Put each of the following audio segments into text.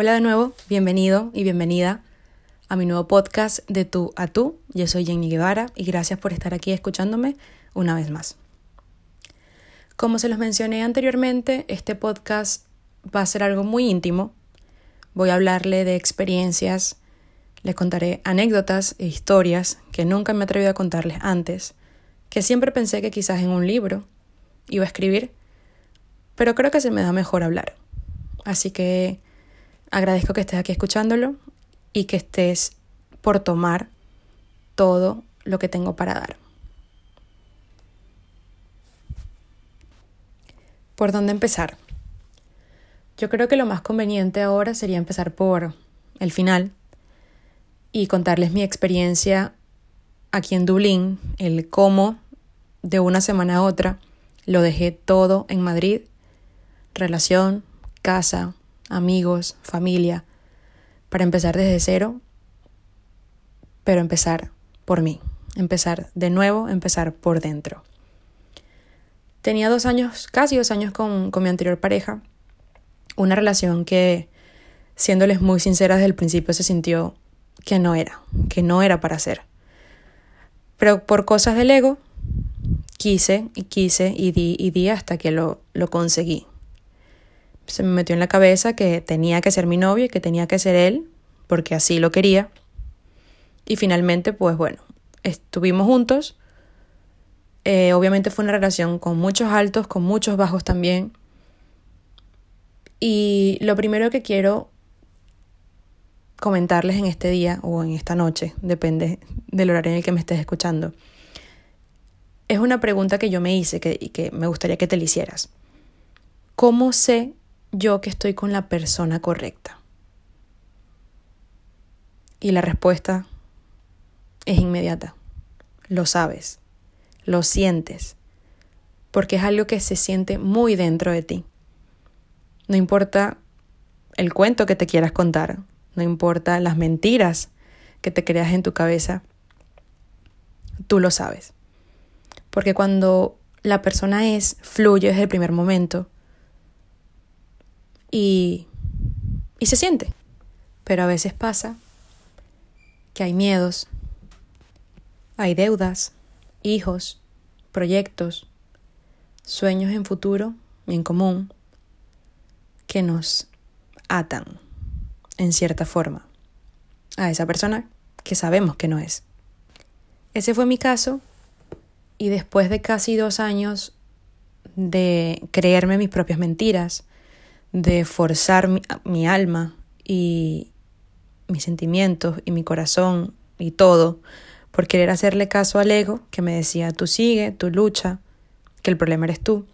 Hola de nuevo, bienvenido y bienvenida a mi nuevo podcast de tú a tú. Yo soy Jenny Guevara y gracias por estar aquí escuchándome una vez más. Como se los mencioné anteriormente, este podcast va a ser algo muy íntimo. Voy a hablarle de experiencias, les contaré anécdotas e historias que nunca me he atrevido a contarles antes, que siempre pensé que quizás en un libro iba a escribir, pero creo que se me da mejor hablar. Así que agradezco que estés aquí escuchándolo y que estés por tomar todo lo que tengo para dar. ¿Por dónde empezar? Yo creo que lo más conveniente ahora sería empezar por el final y contarles mi experiencia aquí en Dublín, el cómo de una semana a otra lo dejé todo en Madrid, relación, casa, amigos, familia, para empezar desde cero, pero empezar por mí, empezar de nuevo, empezar por dentro. Tenía dos años, casi dos años con, con mi anterior pareja, una relación que, siéndoles muy sincera desde el principio, se sintió que no era, que no era para hacer. Pero por cosas del ego, quise y quise y di y di hasta que lo, lo conseguí se me metió en la cabeza que tenía que ser mi novio y que tenía que ser él, porque así lo quería. Y finalmente, pues bueno, estuvimos juntos. Eh, obviamente fue una relación con muchos altos, con muchos bajos también. Y lo primero que quiero comentarles en este día o en esta noche, depende del horario en el que me estés escuchando, es una pregunta que yo me hice que, y que me gustaría que te la hicieras. ¿Cómo sé yo que estoy con la persona correcta? Y la respuesta es inmediata. Lo sabes, lo sientes, porque es algo que se siente muy dentro de ti. No importa el cuento que te quieras contar, no importa las mentiras que te creas en tu cabeza, tú lo sabes. Porque cuando la persona es, fluye desde el primer momento, y, y se siente. Pero a veces pasa que hay miedos, hay deudas, hijos, proyectos, sueños en futuro y en común que nos atan, en cierta forma, a esa persona que sabemos que no es. Ese fue mi caso y después de casi dos años de creerme mis propias mentiras, de forzar mi, alma y mis sentimientos y mi corazón y todo por querer hacerle caso al ego que me decía tú sigue, tú lucha, que el problema eres tú.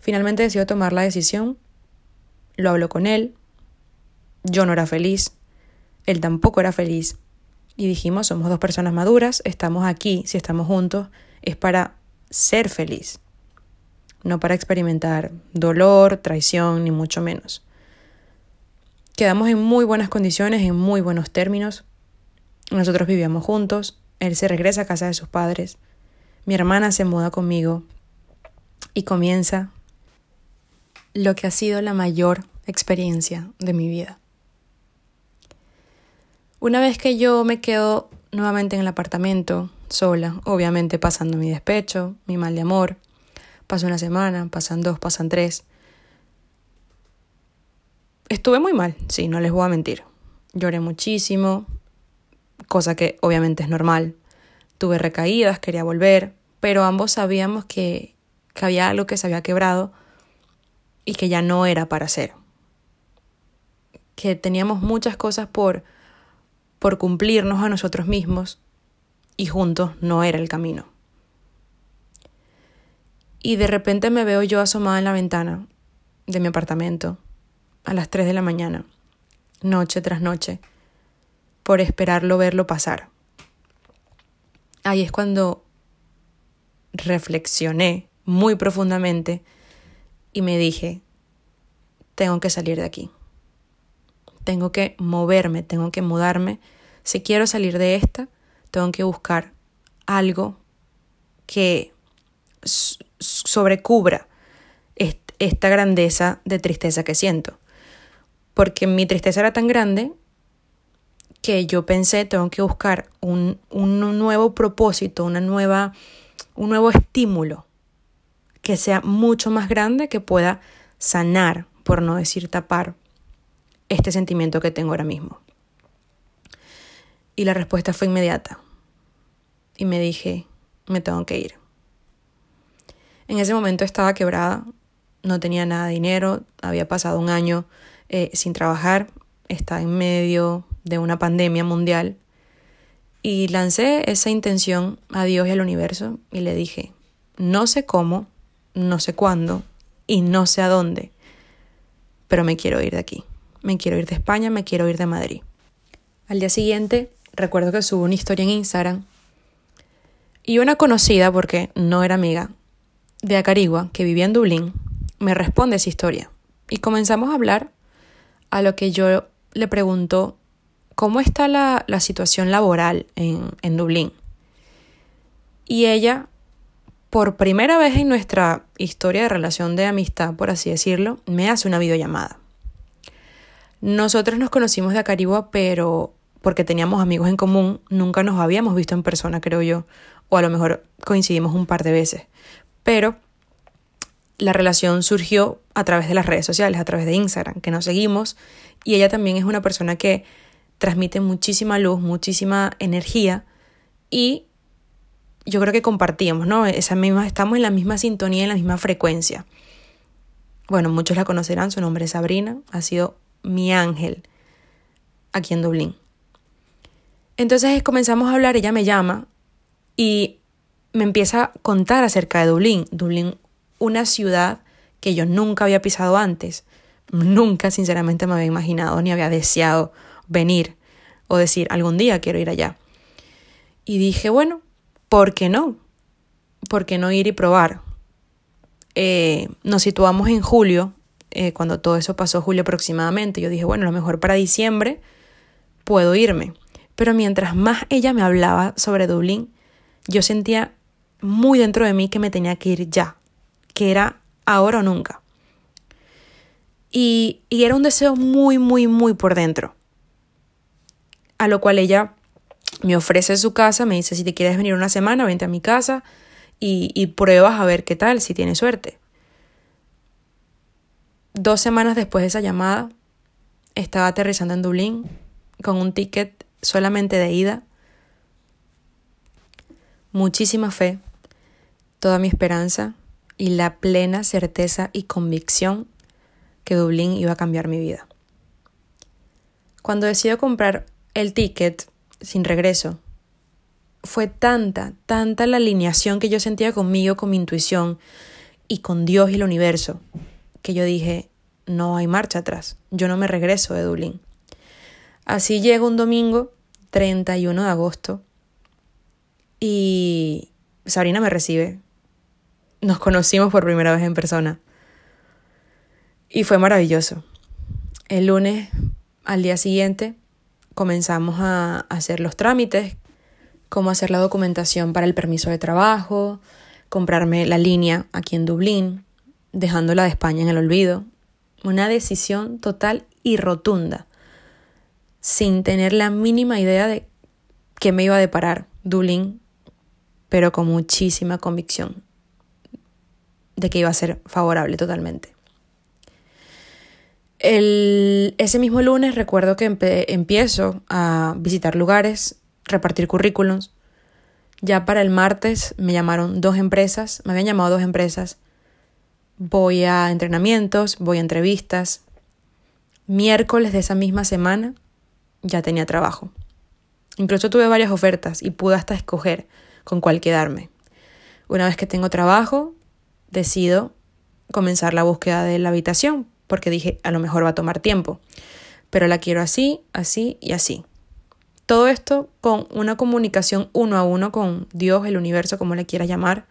Finalmente decidió tomar la decisión, lo habló con él, yo no era feliz, él tampoco era feliz y dijimos somos dos personas maduras, estamos aquí, si estamos juntos, es para ser feliz no para experimentar dolor, traición, ni mucho menos. Quedamos en muy buenas condiciones, en muy buenos términos. Nosotros vivíamos juntos, él se regresa a casa de sus padres, mi hermana se muda conmigo y comienza lo que ha sido la mayor experiencia de mi vida. Una vez que yo me quedo nuevamente en el apartamento, sola, obviamente pasando mi despecho, mi mal de amor, Pasa una semana, pasan dos, pasan tres. Estuve muy mal, sí, no les voy a mentir. Lloré muchísimo, cosa que obviamente es normal. Tuve recaídas, quería volver, pero ambos sabíamos que, que había algo que se había quebrado y que ya no era para hacer. Que teníamos muchas cosas por, por cumplirnos a nosotros mismos y juntos no era el camino y de repente me veo yo asomada en la ventana de mi apartamento a las 3 de la mañana, noche tras noche, por esperarlo verlo pasar. Ahí es cuando reflexioné muy profundamente y me dije, tengo que salir de aquí. Tengo que moverme, tengo que mudarme. Si quiero salir de esta, tengo que buscar algo que sobrecubra esta grandeza de tristeza que siento. porque mi tristeza era tan grande que yo pensé, tengo que buscar un, un nuevo propósito, una nueva, un nuevo estímulo que sea mucho más grande, que pueda sanar, por no decir tapar, este sentimiento que tengo ahora mismo. Y la respuesta fue inmediata. Y me dije, me tengo que ir. En ese momento estaba quebrada, no tenía nada de dinero, había pasado un año eh, sin trabajar, estaba en medio de una pandemia mundial y lancé esa intención a Dios y al universo y le dije, no sé cómo, no sé cuándo y no sé a dónde, pero me quiero ir de aquí, me quiero ir de España, me quiero ir de Madrid. Al día siguiente recuerdo que subo una historia en Instagram y una conocida, porque no era amiga, de Acarigua, que vivía en Dublín, me responde esa historia. Y comenzamos a hablar a lo que yo le pregunto, ¿cómo está la, situación laboral en, en Dublín? Y ella, por primera vez en nuestra historia de relación de amistad, por así decirlo, me hace una videollamada. Nosotros nos conocimos de Acarigua, pero porque teníamos amigos en común, nunca nos habíamos visto en persona, creo yo, o a lo mejor coincidimos un par de veces. Pero la relación surgió a través de las redes sociales, a través de Instagram, que nos seguimos, y ella también es una persona que transmite muchísima luz, muchísima energía, y yo creo que compartíamos, ¿no? Esa misma, estamos en la misma sintonía, en la misma frecuencia. Bueno, muchos la conocerán, su nombre es Sabrina, ha sido mi ángel aquí en Dublín. Entonces comenzamos a hablar, ella me llama y me empieza a contar acerca de Dublín. Dublín, una ciudad que yo nunca había pisado antes. Nunca, sinceramente, me había imaginado ni había deseado venir o decir algún día quiero ir allá. Y dije, bueno, ¿por qué no? ¿Por qué no ir y probar? Eh, nos situamos en julio, eh, cuando todo eso pasó, julio aproximadamente. Yo dije, bueno, a lo mejor para diciembre puedo irme. Pero mientras más ella me hablaba sobre Dublín, yo sentía muy dentro de mí que me tenía que ir ya, que era ahora o nunca. Y, y era un deseo muy, muy, muy por dentro. A lo cual ella me ofrece su casa, me dice, si te quieres venir una semana, vente a mi casa y, y pruebas a ver qué tal, si tienes suerte. Dos semanas después de esa llamada, estaba aterrizando en Dublín con un ticket solamente de ida. Muchísima fe, toda mi esperanza y la plena certeza y convicción que Dublín iba a cambiar mi vida. Cuando decido comprar el ticket sin regreso, fue tanta, tanta la alineación que yo sentía conmigo, con mi intuición y con Dios y el universo, que yo dije, no hay marcha atrás, yo no me regreso de Dublín. Así llega un domingo, 31 de agosto, y Sabrina me recibe nos conocimos por primera vez en persona. Y fue maravilloso. El lunes, al día siguiente, comenzamos a hacer los trámites, como hacer la documentación para el permiso de trabajo, comprarme la línea aquí en Dublín, dejándola de España en el olvido. Una decisión total y rotunda, sin tener la mínima idea de qué me iba a deparar Dublín, pero con muchísima convicción de que iba a ser favorable totalmente. El, ese mismo lunes recuerdo que empiezo a visitar lugares, repartir currículums. Ya para el martes me llamaron dos empresas, me habían llamado dos empresas. Voy a entrenamientos, voy a entrevistas. Miércoles de esa misma semana ya tenía trabajo. Incluso tuve varias ofertas y pude hasta escoger con cuál quedarme. Una vez que tengo trabajo, decido comenzar la búsqueda de la habitación, porque dije, a lo mejor va a tomar tiempo, pero la quiero así, así y así. Todo esto con una comunicación uno a uno con Dios, el universo, como le quieras llamar,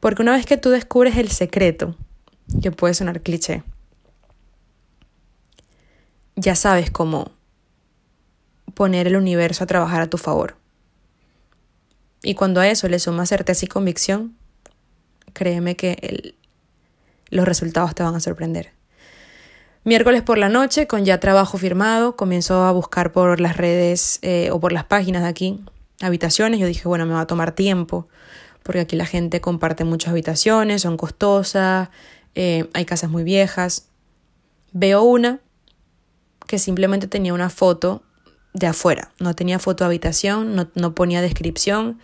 porque una vez que tú descubres el secreto, que puede sonar cliché, ya sabes cómo poner el universo a trabajar a tu favor. Y cuando a eso le sumas certeza y convicción, créeme que los resultados te van a sorprender. Miércoles por la noche, con ya trabajo firmado, comienzo a buscar por las redes eh, o por las páginas de aquí habitaciones. Yo dije, bueno, me va a tomar tiempo, porque aquí la gente comparte muchas habitaciones, son costosas, eh, hay casas muy viejas. Veo una que simplemente tenía una foto de afuera, no tenía foto de habitación, no, no ponía descripción,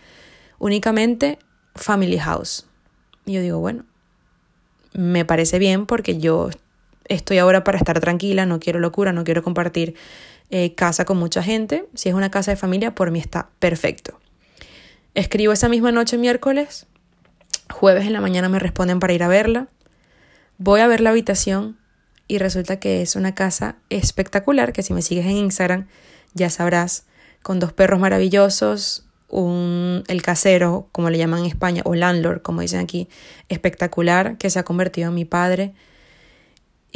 únicamente Family House. Y yo digo, bueno, me parece bien porque yo estoy ahora para estar tranquila, no quiero locura, no quiero compartir eh, casa con mucha gente. Si es una casa de familia, por mí está perfecto. Escribo esa misma noche miércoles, jueves en la mañana me responden para ir a verla. Voy a ver la habitación y resulta que es una casa espectacular, que si me sigues en Instagram ya sabrás, con dos perros maravillosos, un, el casero, como le llaman en España, o landlord, como dicen aquí, espectacular, que se ha convertido en mi padre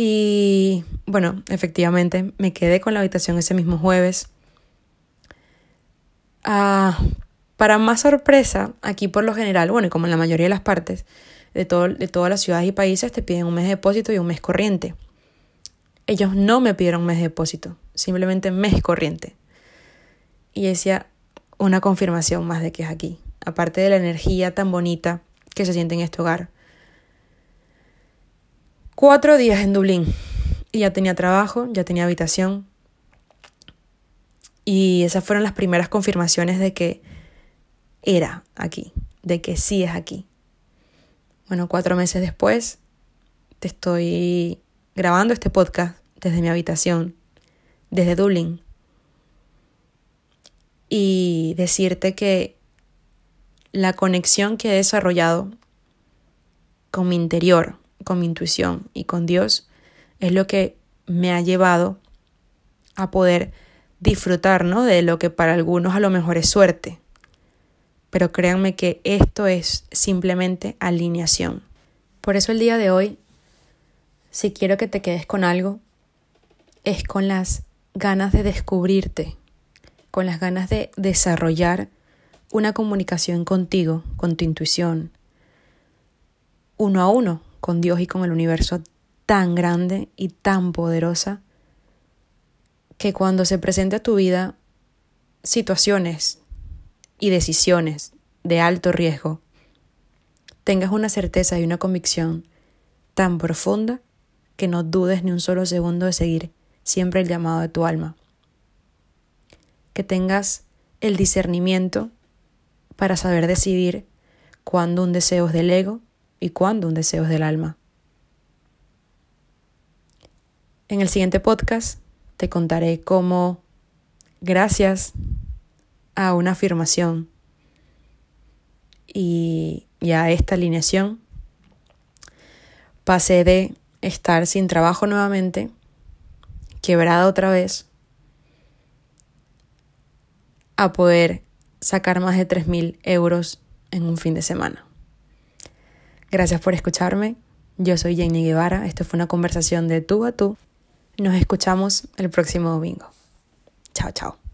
y bueno, efectivamente, me quedé con la habitación ese mismo jueves. Ah, para más sorpresa, aquí por lo general, bueno, y como en la mayoría de las partes de, todo, de todas las ciudades y países, te piden un mes de depósito y un mes corriente. Ellos no me pidieron mes de depósito, simplemente mes corriente. Y decía una confirmación más de que es aquí, aparte de la energía tan bonita que se siente en este hogar Cuatro días en Dublín y ya tenía trabajo, ya tenía habitación. Y esas fueron las primeras confirmaciones de que era aquí, de que sí es aquí. Bueno, cuatro meses después te estoy grabando este podcast desde mi habitación, desde Dublín. Y decirte que la conexión que he desarrollado con mi interior, con mi intuición y con Dios es lo que me ha llevado a poder disfrutar ¿no? de lo que para algunos a lo mejor es suerte. Pero créanme que esto es simplemente alineación. Por eso el día de hoy, si quiero que te quedes con algo, es con las ganas de descubrirte, con las ganas de desarrollar una comunicación contigo, con tu intuición, uno a uno, con Dios y con el universo tan grande y tan poderosa que cuando se presente a tu vida situaciones y decisiones de alto riesgo, tengas una certeza y una convicción tan profunda que no dudes ni un solo segundo de seguir siempre el llamado de tu alma. Que tengas el discernimiento para saber decidir cuándo un deseo es del ego y cuándo un deseo es del alma. En el siguiente podcast te contaré cómo, gracias a una afirmación y, a esta alineación, pasé de estar sin trabajo nuevamente, quebrada otra vez, a poder sacar más de 3.000 euros en un fin de semana. Gracias por escucharme. Yo soy Jenny Guevara. Esto fue una conversación de tú a tú. Nos escuchamos el próximo domingo. Chao, chao.